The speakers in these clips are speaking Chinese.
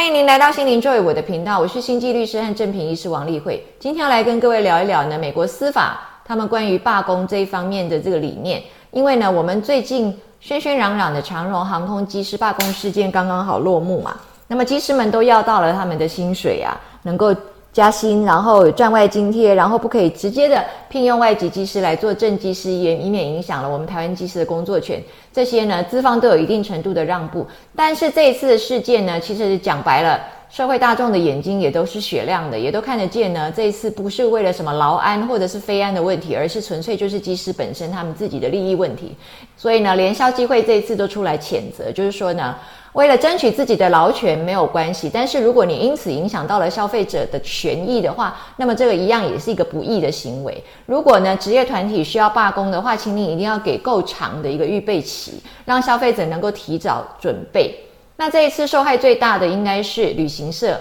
欢迎您来到心灵作为我的频道，我是心机律师和正品医师王丽慧。今天要来跟各位聊一聊呢，美国司法他们关于罢工这一方面的这个理念。因为呢，我们最近喧喧嚷嚷的长荣航空机师罢工事件刚刚好落幕嘛，那么机师们都要到了他们的薪水啊，能够。加薪，然后赚外津贴，然后不可以直接的聘用外籍技师来做正技师，也以免影响了我们台湾技师的工作权。这些呢，资方都有一定程度的让步。但是这一次的事件呢，其实讲白了，社会大众的眼睛也都是雪亮的，也都看得见呢。这一次不是为了什么劳安或者是非安的问题，而是纯粹就是技师本身他们自己的利益问题。所以呢，连销机会这一次都出来谴责，就是说呢。为了争取自己的劳权没有关系，但是如果你因此影响到了消费者的权益的话，那么这个一样也是一个不义的行为。如果呢职业团体需要罢工的话，请你一定要给够长的一个预备期，让消费者能够提早准备。那这一次受害最大的应该是旅行社。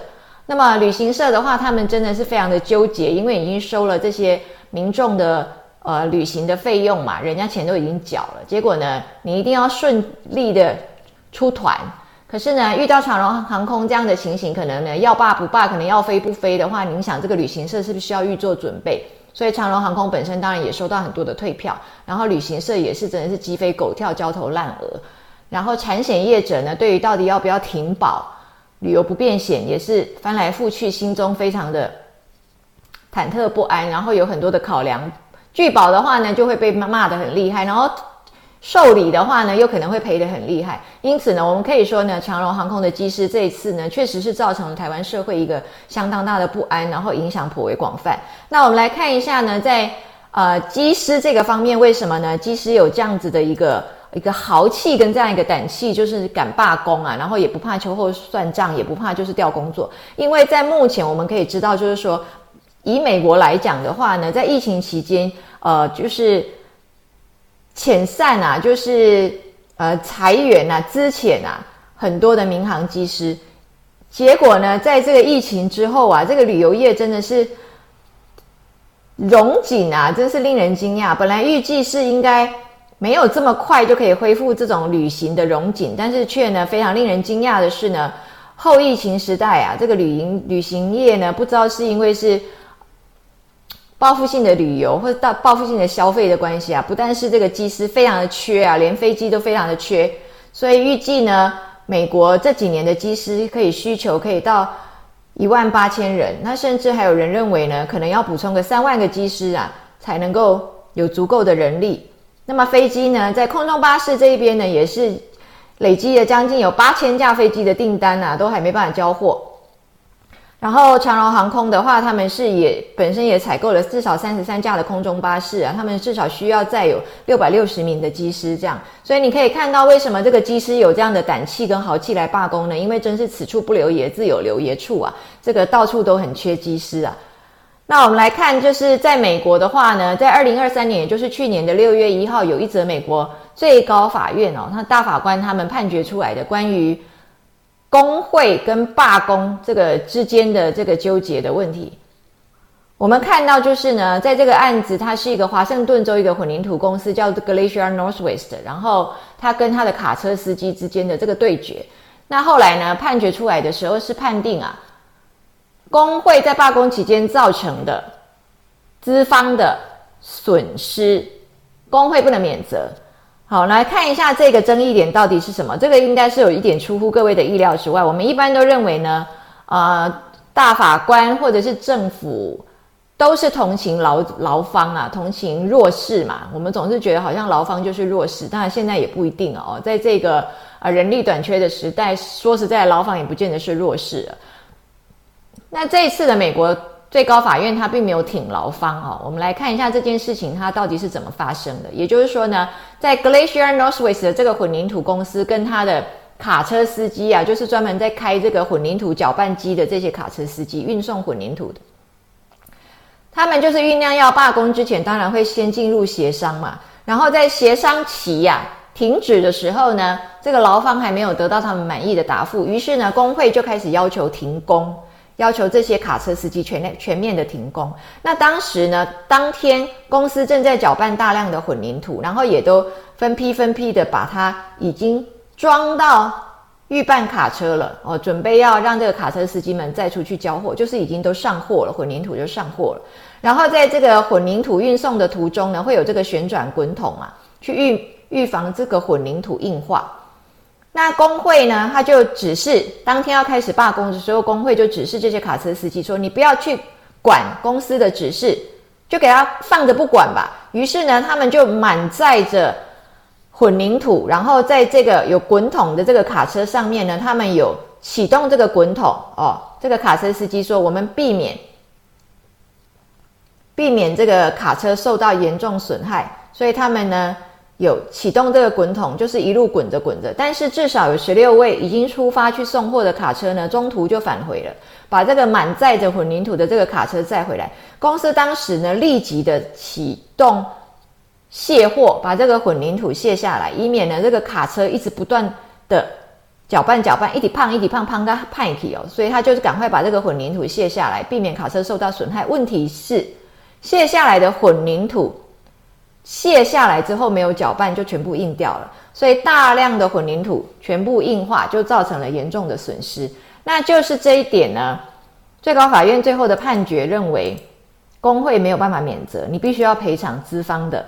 那么旅行社的话，他们真的是非常的纠结，因为已经收了这些民众的呃旅行的费用嘛，人家钱都已经缴了，结果呢，你一定要顺利的。出团，可是呢，遇到长荣航空这样的情形，可能呢要罢不罢，可能要飞不飞的话，你想这个旅行社是不是需要预做准备？所以长荣航空本身当然也收到很多的退票，然后旅行社也是真的是鸡飞狗跳、焦头烂额，然后产险业者呢，对于到底要不要停保、旅游不便险，也是翻来覆去，心中非常的忐忑不安，然后有很多的考量。拒保的话呢，就会被骂骂的很厉害，然后。受理的话呢，又可能会赔得很厉害，因此呢，我们可以说呢，长荣航空的机师这一次呢，确实是造成了台湾社会一个相当大的不安，然后影响颇为广泛。那我们来看一下呢，在呃机师这个方面，为什么呢？机师有这样子的一个一个豪气跟这样一个胆气，就是敢罢工啊，然后也不怕秋后算账，也不怕就是调工作。因为在目前我们可以知道，就是说以美国来讲的话呢，在疫情期间，呃，就是。遣散啊，就是呃裁员啊，资遣啊，很多的民航机师。结果呢，在这个疫情之后啊，这个旅游业真的是融景啊，真是令人惊讶。本来预计是应该没有这么快就可以恢复这种旅行的融景，但是却呢，非常令人惊讶的是呢，后疫情时代啊，这个旅行旅行业呢，不知道是因为是。报复性的旅游或者到报复性的消费的关系啊，不但是这个机师非常的缺啊，连飞机都非常的缺，所以预计呢，美国这几年的机师可以需求可以到一万八千人，那甚至还有人认为呢，可能要补充个三万个机师啊，才能够有足够的人力。那么飞机呢，在空中巴士这一边呢，也是累积了将近有八千架飞机的订单啊，都还没办法交货。然后长荣航空的话，他们是也本身也采购了至少三十三架的空中巴士啊，他们至少需要再有六百六十名的机师这样，所以你可以看到为什么这个机师有这样的胆气跟豪气来罢工呢？因为真是此处不留爷，自有留爷处啊，这个到处都很缺机师啊。那我们来看，就是在美国的话呢，在二零二三年，也就是去年的六月一号，有一则美国最高法院哦，那大法官他们判决出来的关于。工会跟罢工这个之间的这个纠结的问题，我们看到就是呢，在这个案子，它是一个华盛顿州一个混凝土公司叫 Glacier Northwest，然后他跟他的卡车司机之间的这个对决。那后来呢，判决出来的时候是判定啊，工会在罢工期间造成的资方的损失，工会不能免责。好，来看一下这个争议点到底是什么？这个应该是有一点出乎各位的意料之外。我们一般都认为呢，呃，大法官或者是政府都是同情劳劳方啊，同情弱势嘛。我们总是觉得好像劳方就是弱势，当然现在也不一定哦。在这个呃人力短缺的时代，说实在，劳方也不见得是弱势。那这一次的美国。最高法院他并没有挺劳方哦，我们来看一下这件事情它到底是怎么发生的。也就是说呢，在 Glacier Northwest 的这个混凝土公司跟他的卡车司机啊，就是专门在开这个混凝土搅拌机的这些卡车司机，运送混凝土的，他们就是酝酿要罢工之前，当然会先进入协商嘛。然后在协商期呀停止的时候呢，这个劳方还没有得到他们满意的答复，于是呢，工会就开始要求停工。要求这些卡车司机全面全面的停工。那当时呢，当天公司正在搅拌大量的混凝土，然后也都分批分批的把它已经装到预办卡车了哦，准备要让这个卡车司机们再出去交货，就是已经都上货了，混凝土就上货了。然后在这个混凝土运送的途中呢，会有这个旋转滚筒啊，去预预防这个混凝土硬化。那工会呢，他就指示当天要开始罢工的时候，工会就指示这些卡车司机说：“你不要去管公司的指示，就给他放着不管吧。”于是呢，他们就满载着混凝土，然后在这个有滚筒的这个卡车上面呢，他们有启动这个滚筒哦。这个卡车司机说：“我们避免。”避免这个卡车受到严重损害，所以他们呢有启动这个滚筒，就是一路滚着滚着。但是至少有十六位已经出发去送货的卡车呢，中途就返回了，把这个满载着混凝土的这个卡车载回来。公司当时呢立即的启动卸货，把这个混凝土卸下来，以免呢这个卡车一直不断的搅拌搅拌，一滴胖一滴胖胖个派体哦，所以他就是赶快把这个混凝土卸下来，避免卡车受到损害。问题是。卸下来的混凝土卸下来之后没有搅拌就全部硬掉了，所以大量的混凝土全部硬化，就造成了严重的损失。那就是这一点呢，最高法院最后的判决认为，工会没有办法免责，你必须要赔偿资方的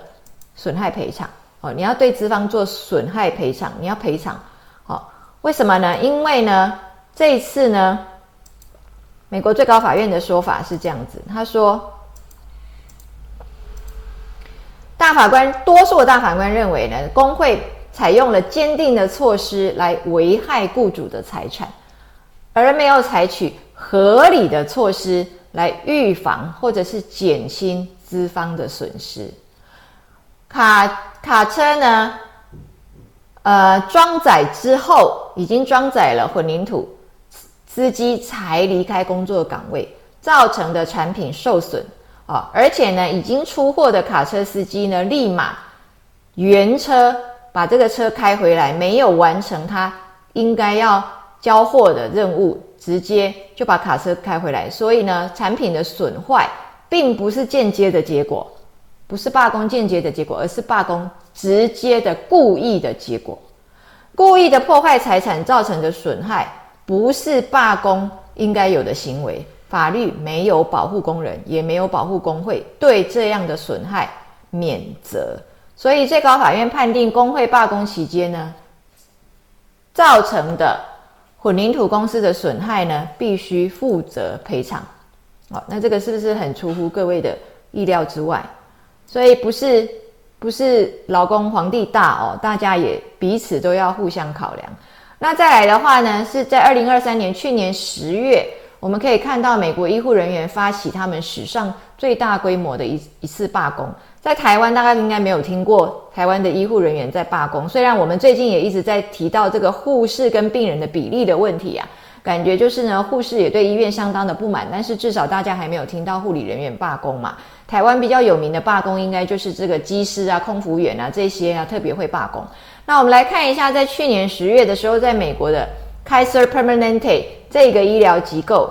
损害赔偿哦，你要对资方做损害赔偿，你要赔偿哦。为什么呢？因为呢，这一次呢，美国最高法院的说法是这样子，他说。大法官多数的大法官认为呢，工会采用了坚定的措施来危害雇主的财产，而没有采取合理的措施来预防或者是减轻资方的损失。卡卡车呢，呃，装载之后已经装载了混凝土，司机才离开工作岗位，造成的产品受损。啊，而且呢，已经出货的卡车司机呢，立马原车把这个车开回来，没有完成他应该要交货的任务，直接就把卡车开回来。所以呢，产品的损坏并不是间接的结果，不是罢工间接的结果，而是罢工直接的故意的结果。故意的破坏财产造成的损害，不是罢工应该有的行为。法律没有保护工人，也没有保护工会，对这样的损害免责。所以最高法院判定工会罢工期间呢，造成的混凝土公司的损害呢，必须负责赔偿。好，那这个是不是很出乎各位的意料之外？所以不是不是劳工皇帝大哦，大家也彼此都要互相考量。那再来的话呢，是在二零二三年去年十月。我们可以看到，美国医护人员发起他们史上最大规模的一一次罢工。在台湾，大概应该没有听过台湾的医护人员在罢工。虽然我们最近也一直在提到这个护士跟病人的比例的问题啊，感觉就是呢，护士也对医院相当的不满。但是至少大家还没有听到护理人员罢工嘛。台湾比较有名的罢工，应该就是这个机师啊、空服员啊这些啊，特别会罢工。那我们来看一下，在去年十月的时候，在美国的。Kaiser Permanente 这个医疗机构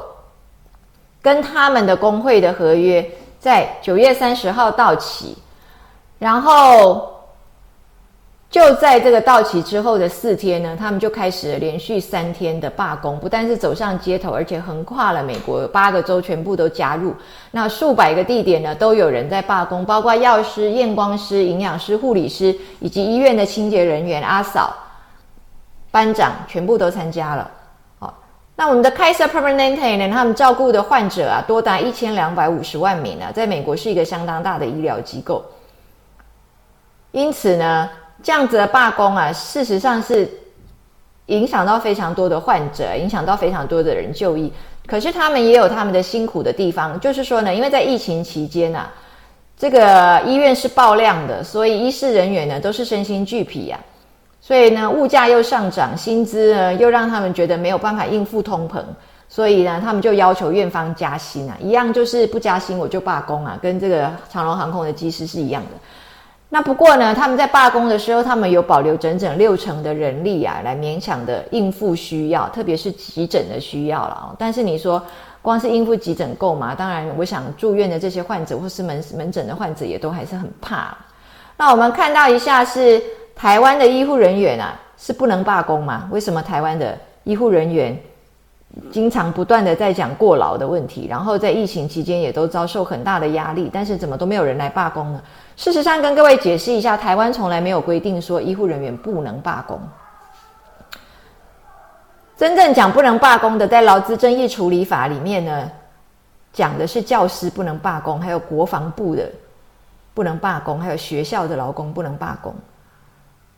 跟他们的工会的合约在九月三十号到期，然后就在这个到期之后的四天呢，他们就开始连续三天的罢工，不但是走上街头，而且横跨了美国八个州，全部都加入。那数百个地点呢，都有人在罢工，包括药师、验光师、营养师、护理师以及医院的清洁人员、阿嫂。班长全部都参加了，那我们的 Kaiser Permanente 呢？他们照顾的患者啊，多达一千两百五十万名啊，在美国是一个相当大的医疗机构。因此呢，这样子的罢工啊，事实上是影响到非常多的患者，影响到非常多的人就医。可是他们也有他们的辛苦的地方，就是说呢，因为在疫情期间啊，这个医院是爆量的，所以医师人员呢都是身心俱疲呀。所以呢，物价又上涨，薪资呢又让他们觉得没有办法应付通膨，所以呢，他们就要求院方加薪啊，一样就是不加薪我就罢工啊，跟这个长龙航空的机师是一样的。那不过呢，他们在罢工的时候，他们有保留整整六成的人力啊，来勉强的应付需要，特别是急诊的需要了啊。但是你说光是应付急诊够吗？当然，我想住院的这些患者或是门门诊的患者也都还是很怕。那我们看到一下是。台湾的医护人员啊，是不能罢工吗？为什么台湾的医护人员经常不断的在讲过劳的问题，然后在疫情期间也都遭受很大的压力，但是怎么都没有人来罢工呢？事实上，跟各位解释一下，台湾从来没有规定说医护人员不能罢工。真正讲不能罢工的，在劳资争议处理法里面呢，讲的是教师不能罢工，还有国防部的不能罢工，还有学校的劳工不能罢工。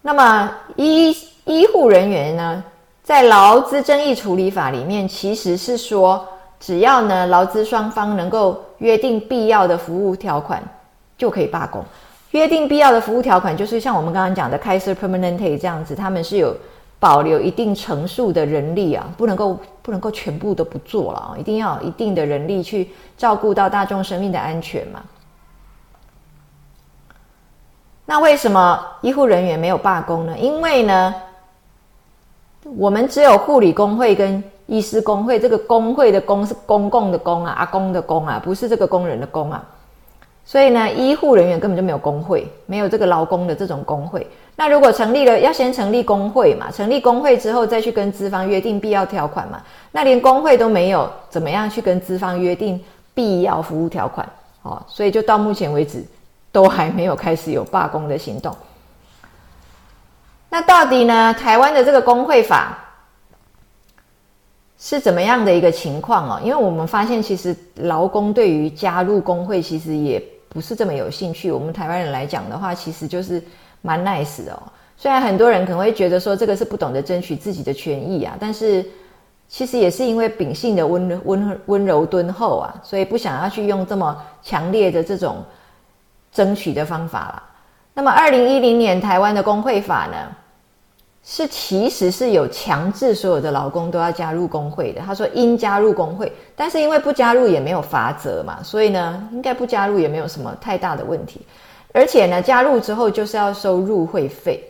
那么医医护人员呢，在劳资争议处理法里面，其实是说，只要呢劳资双方能够约定必要的服务条款，就可以罢工。约定必要的服务条款，就是像我们刚刚讲的开设 permanente 这样子，他们是有。保留一定成数的人力啊，不能够不能够全部都不做了啊，一定要有一定的人力去照顾到大众生命的安全嘛。那为什么医护人员没有罢工呢？因为呢，我们只有护理工会跟医师工会，这个工会的工是公共的工啊，阿公的工啊，不是这个工人的工啊。所以呢，医护人员根本就没有工会，没有这个劳工的这种工会。那如果成立了，要先成立工会嘛？成立工会之后，再去跟资方约定必要条款嘛？那连工会都没有，怎么样去跟资方约定必要服务条款？哦，所以就到目前为止，都还没有开始有罢工的行动。那到底呢？台湾的这个工会法是怎么样的一个情况哦？因为我们发现，其实劳工对于加入工会，其实也不是这么有兴趣。我们台湾人来讲的话，其实就是。蛮 nice 的哦，虽然很多人可能会觉得说这个是不懂得争取自己的权益啊，但是其实也是因为秉性的温温温柔敦厚啊，所以不想要去用这么强烈的这种争取的方法啦。那么二零一零年台湾的工会法呢，是其实是有强制所有的劳工都要加入工会的。他说应加入工会，但是因为不加入也没有法则嘛，所以呢，应该不加入也没有什么太大的问题。而且呢，加入之后就是要收入会费。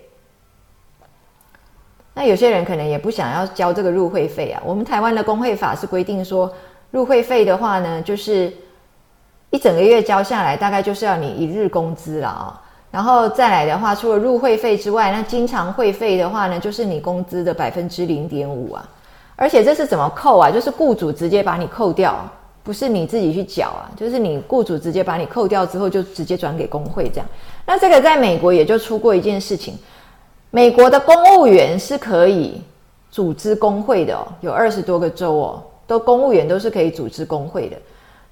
那有些人可能也不想要交这个入会费啊。我们台湾的工会法是规定说，入会费的话呢，就是一整个月交下来，大概就是要你一日工资了啊。然后再来的话，除了入会费之外，那经常会费的话呢，就是你工资的百分之零点五啊。而且这是怎么扣啊？就是雇主直接把你扣掉。不是你自己去缴啊，就是你雇主直接把你扣掉之后，就直接转给工会这样。那这个在美国也就出过一件事情，美国的公务员是可以组织工会的哦，有二十多个州哦，都公务员都是可以组织工会的。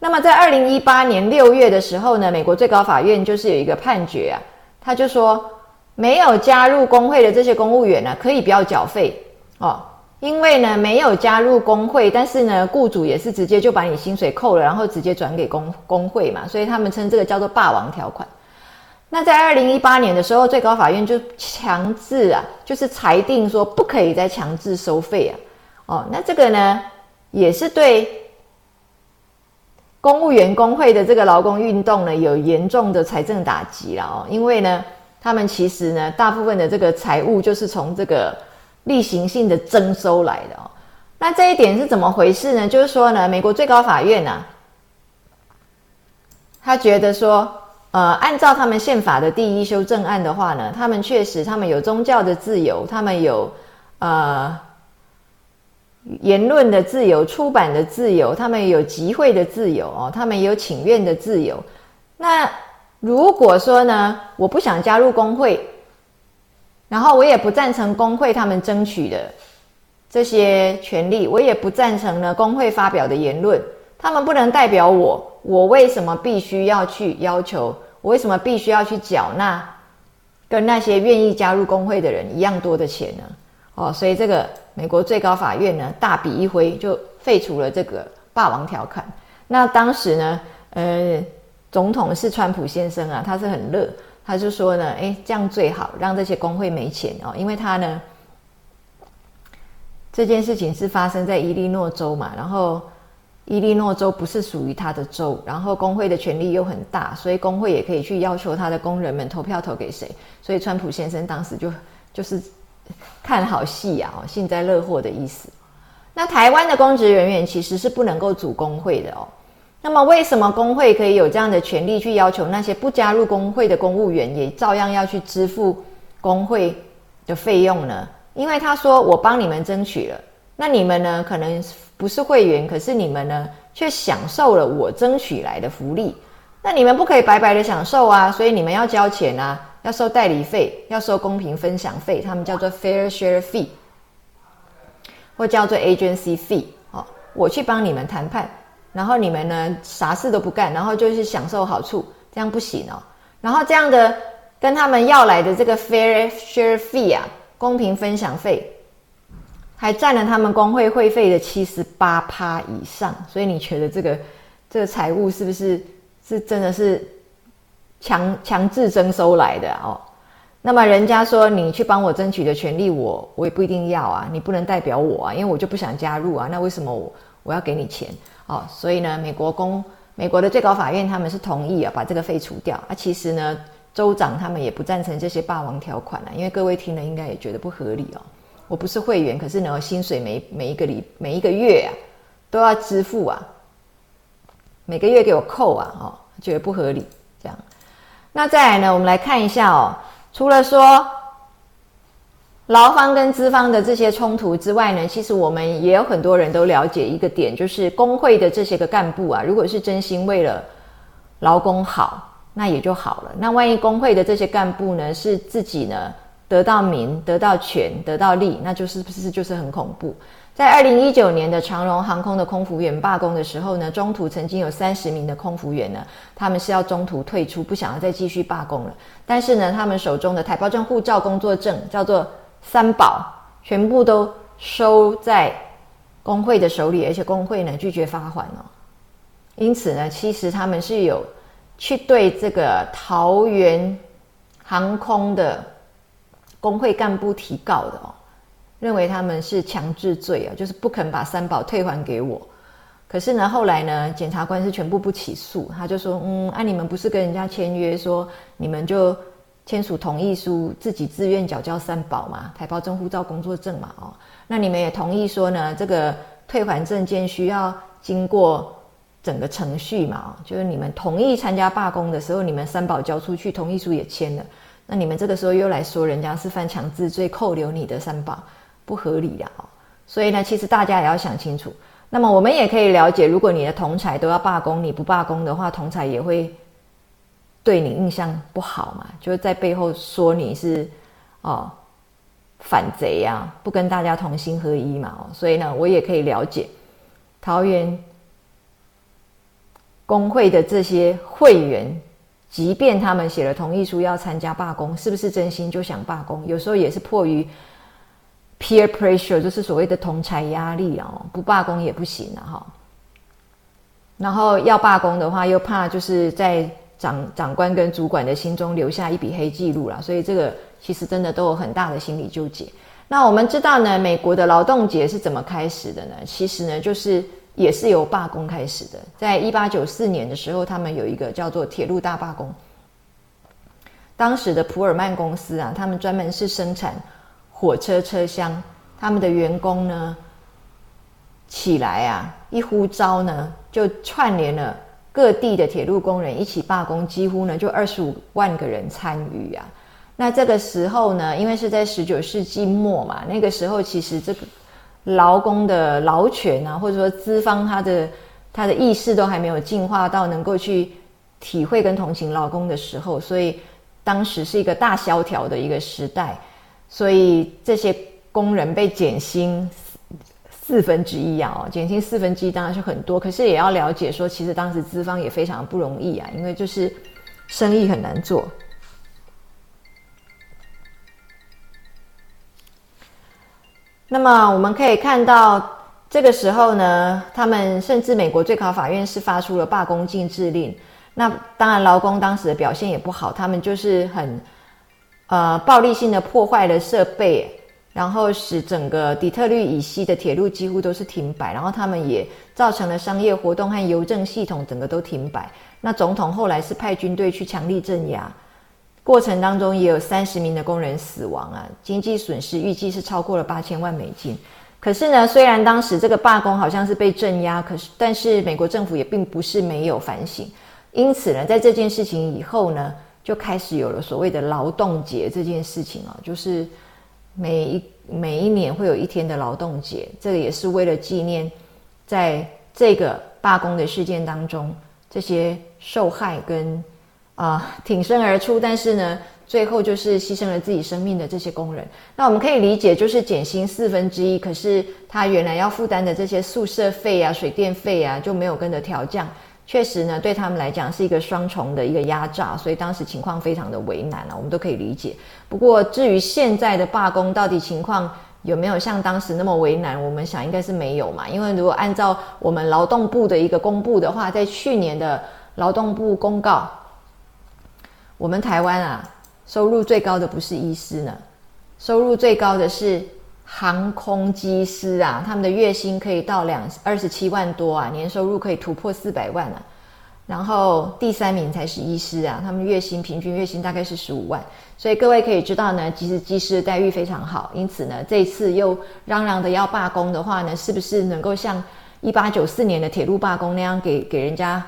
那么在二零一八年六月的时候呢，美国最高法院就是有一个判决啊，他就说没有加入工会的这些公务员呢，可以不要缴费哦。因为呢，没有加入工会，但是呢，雇主也是直接就把你薪水扣了，然后直接转给工工会嘛，所以他们称这个叫做霸王条款。那在二零一八年的时候，最高法院就强制啊，就是裁定说不可以再强制收费啊。哦，那这个呢，也是对公务员工会的这个劳工运动呢，有严重的财政打击了哦，因为呢，他们其实呢，大部分的这个财务就是从这个。例行性的征收来的哦，那这一点是怎么回事呢？就是说呢，美国最高法院呢，他觉得说，呃，按照他们宪法的第一修正案的话呢，他们确实他们有宗教的自由，他们有呃言论的自由、出版的自由，他们有集会的自由哦，他们也有请愿的自由。那如果说呢，我不想加入工会。然后我也不赞成工会他们争取的这些权利，我也不赞成呢工会发表的言论，他们不能代表我。我为什么必须要去要求？我为什么必须要去缴纳跟那些愿意加入工会的人一样多的钱呢？哦，所以这个美国最高法院呢大笔一挥就废除了这个霸王条款。那当时呢，呃，总统是川普先生啊，他是很乐。他就说呢，哎，这样最好，让这些工会没钱哦，因为他呢，这件事情是发生在伊利诺州嘛，然后伊利诺州不是属于他的州，然后工会的权力又很大，所以工会也可以去要求他的工人们投票投给谁，所以川普先生当时就就是看好戏呀，哦，幸灾乐祸的意思。那台湾的公职人员其实是不能够组工会的哦。那么，为什么工会可以有这样的权利去要求那些不加入工会的公务员也照样要去支付工会的费用呢？因为他说我帮你们争取了，那你们呢，可能不是会员，可是你们呢，却享受了我争取来的福利。那你们不可以白白的享受啊，所以你们要交钱啊，要收代理费，要收公平分享费，他们叫做 fair share fee，或叫做 agency fee。哦，我去帮你们谈判，然后你们呢啥事都不干，然后就是享受好处，这样不行哦。然后这样的跟他们要来的这个 fair share fee 啊，公平分享费，还占了他们工会会费的七十八趴以上。所以你觉得这个这个财务是不是？是真的是强强制征收来的哦，那么人家说你去帮我争取的权利，我我也不一定要啊，你不能代表我啊，因为我就不想加入啊，那为什么我我要给你钱哦？所以呢，美国公美国的最高法院他们是同意啊，把这个废除掉啊。其实呢，州长他们也不赞成这些霸王条款啊，因为各位听了应该也觉得不合理哦。我不是会员，可是呢，薪水每每一个礼每一个月啊都要支付啊，每个月给我扣啊，哦。觉得不合理，那再来呢？我们来看一下哦。除了说劳方跟资方的这些冲突之外呢，其实我们也有很多人都了解一个点，就是工会的这些个干部啊，如果是真心为了劳工好，那也就好了。那万一工会的这些干部呢，是自己呢得到名、得到权、得到利，那就是不是就是很恐怖？在二零一九年的长荣航空的空服员罢工的时候呢，中途曾经有三十名的空服员呢，他们是要中途退出，不想要再继续罢工了。但是呢，他们手中的台胞证、护照、工作证叫做三宝，全部都收在工会的手里，而且工会呢拒绝发还哦。因此呢，其实他们是有去对这个桃园航空的工会干部提告的哦。认为他们是强制罪啊，就是不肯把三宝退还给我。可是呢，后来呢，检察官是全部不起诉，他就说，嗯，啊，你们不是跟人家签约说，你们就签署同意书，自己自愿缴交三宝嘛，台胞证、护照、工作证嘛，哦，那你们也同意说呢，这个退还证件需要经过整个程序嘛，就是你们同意参加罢工的时候，你们三宝交出去，同意书也签了，那你们这个时候又来说人家是犯强制罪，扣留你的三宝。不合理的哦，所以呢，其实大家也要想清楚。那么我们也可以了解，如果你的同才都要罢工，你不罢工的话，同才也会对你印象不好嘛，就是在背后说你是哦反贼呀，不跟大家同心合一嘛。哦，所以呢，我也可以了解桃园工会的这些会员，即便他们写了同意书要参加罢工，是不是真心就想罢工？有时候也是迫于。Peer pressure 就是所谓的同财压力哦，不罢工也不行了哈。然后要罢工的话，又怕就是在长长官跟主管的心中留下一笔黑记录了，所以这个其实真的都有很大的心理纠结。那我们知道呢，美国的劳动节是怎么开始的呢？其实呢，就是也是由罢工开始的。在一八九四年的时候，他们有一个叫做铁路大罢工。当时的普尔曼公司啊，他们专门是生产。火车车厢，他们的员工呢起来啊，一呼召呢，就串联了各地的铁路工人一起罢工，几乎呢就二十五万个人参与啊。那这个时候呢，因为是在十九世纪末嘛，那个时候其实这个劳工的劳权啊，或者说资方他的他的意识都还没有进化到能够去体会跟同情劳工的时候，所以当时是一个大萧条的一个时代。所以这些工人被减薪四分之一啊，哦，减薪四分之一当然是很多，可是也要了解说，其实当时资方也非常不容易啊，因为就是生意很难做。那么我们可以看到，这个时候呢，他们甚至美国最高法院是发出了罢工禁制令。那当然，劳工当时的表现也不好，他们就是很。呃，暴力性的破坏了设备，然后使整个底特律以西的铁路几乎都是停摆，然后他们也造成了商业活动和邮政系统整个都停摆。那总统后来是派军队去强力镇压，过程当中也有三十名的工人死亡啊，经济损失预计是超过了八千万美金。可是呢，虽然当时这个罢工好像是被镇压，可是但是美国政府也并不是没有反省，因此呢，在这件事情以后呢。就开始有了所谓的劳动节这件事情啊，就是每一每一年会有一天的劳动节，这个也是为了纪念在这个罢工的事件当中这些受害跟啊挺身而出，但是呢。最后就是牺牲了自己生命的这些工人，那我们可以理解，就是减薪四分之一，可是他原来要负担的这些宿舍费啊、水电费啊就没有跟着调降，确实呢对他们来讲是一个双重的一个压榨，所以当时情况非常的为难啊，我们都可以理解。不过至于现在的罢工到底情况有没有像当时那么为难，我们想应该是没有嘛，因为如果按照我们劳动部的一个公布的话，在去年的劳动部公告，我们台湾啊。收入最高的不是医师呢，收入最高的是航空机师啊，他们的月薪可以到两二十七万多啊，年收入可以突破四百万啊。然后第三名才是医师啊，他们月薪平均月薪大概是十五万。所以各位可以知道呢，其实技师的待遇非常好。因此呢，这次又嚷嚷的要罢工的话呢，是不是能够像一八九四年的铁路罢工那样，给给人家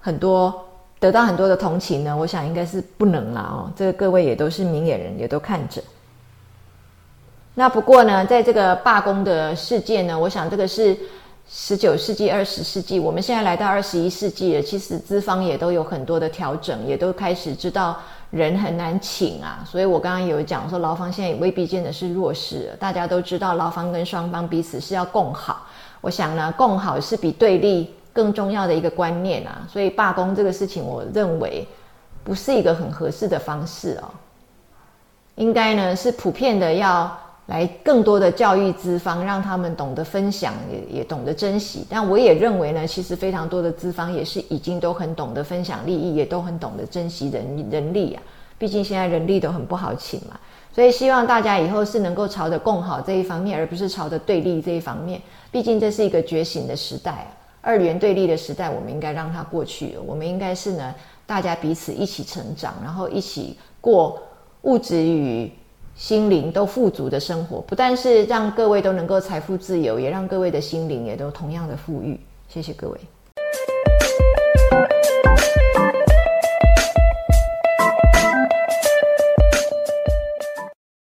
很多？得到很多的同情呢，我想应该是不能了哦。这个各位也都是明眼人，也都看着。那不过呢，在这个罢工的事件呢，我想这个是十九世纪、二十世纪，我们现在来到二十一世纪了，其实资方也都有很多的调整，也都开始知道人很难请啊。所以我刚刚有讲说，劳方现在也未必见得是弱势，大家都知道劳方跟双方彼此是要共好。我想呢，共好是比对立。更重要的一个观念啊，所以罢工这个事情，我认为不是一个很合适的方式哦。应该呢是普遍的要来更多的教育资方，让他们懂得分享，也也懂得珍惜。但我也认为呢，其实非常多的资方也是已经都很懂得分享利益，也都很懂得珍惜人人力啊。毕竟现在人力都很不好请嘛，所以希望大家以后是能够朝着共好这一方面，而不是朝着对立这一方面。毕竟这是一个觉醒的时代啊。二元对立的时代，我们应该让它过去。我们应该是呢，大家彼此一起成长，然后一起过物质与心灵都富足的生活不但是让各位都能够财富自由也让各位的心灵也都同样的富裕。谢谢各位。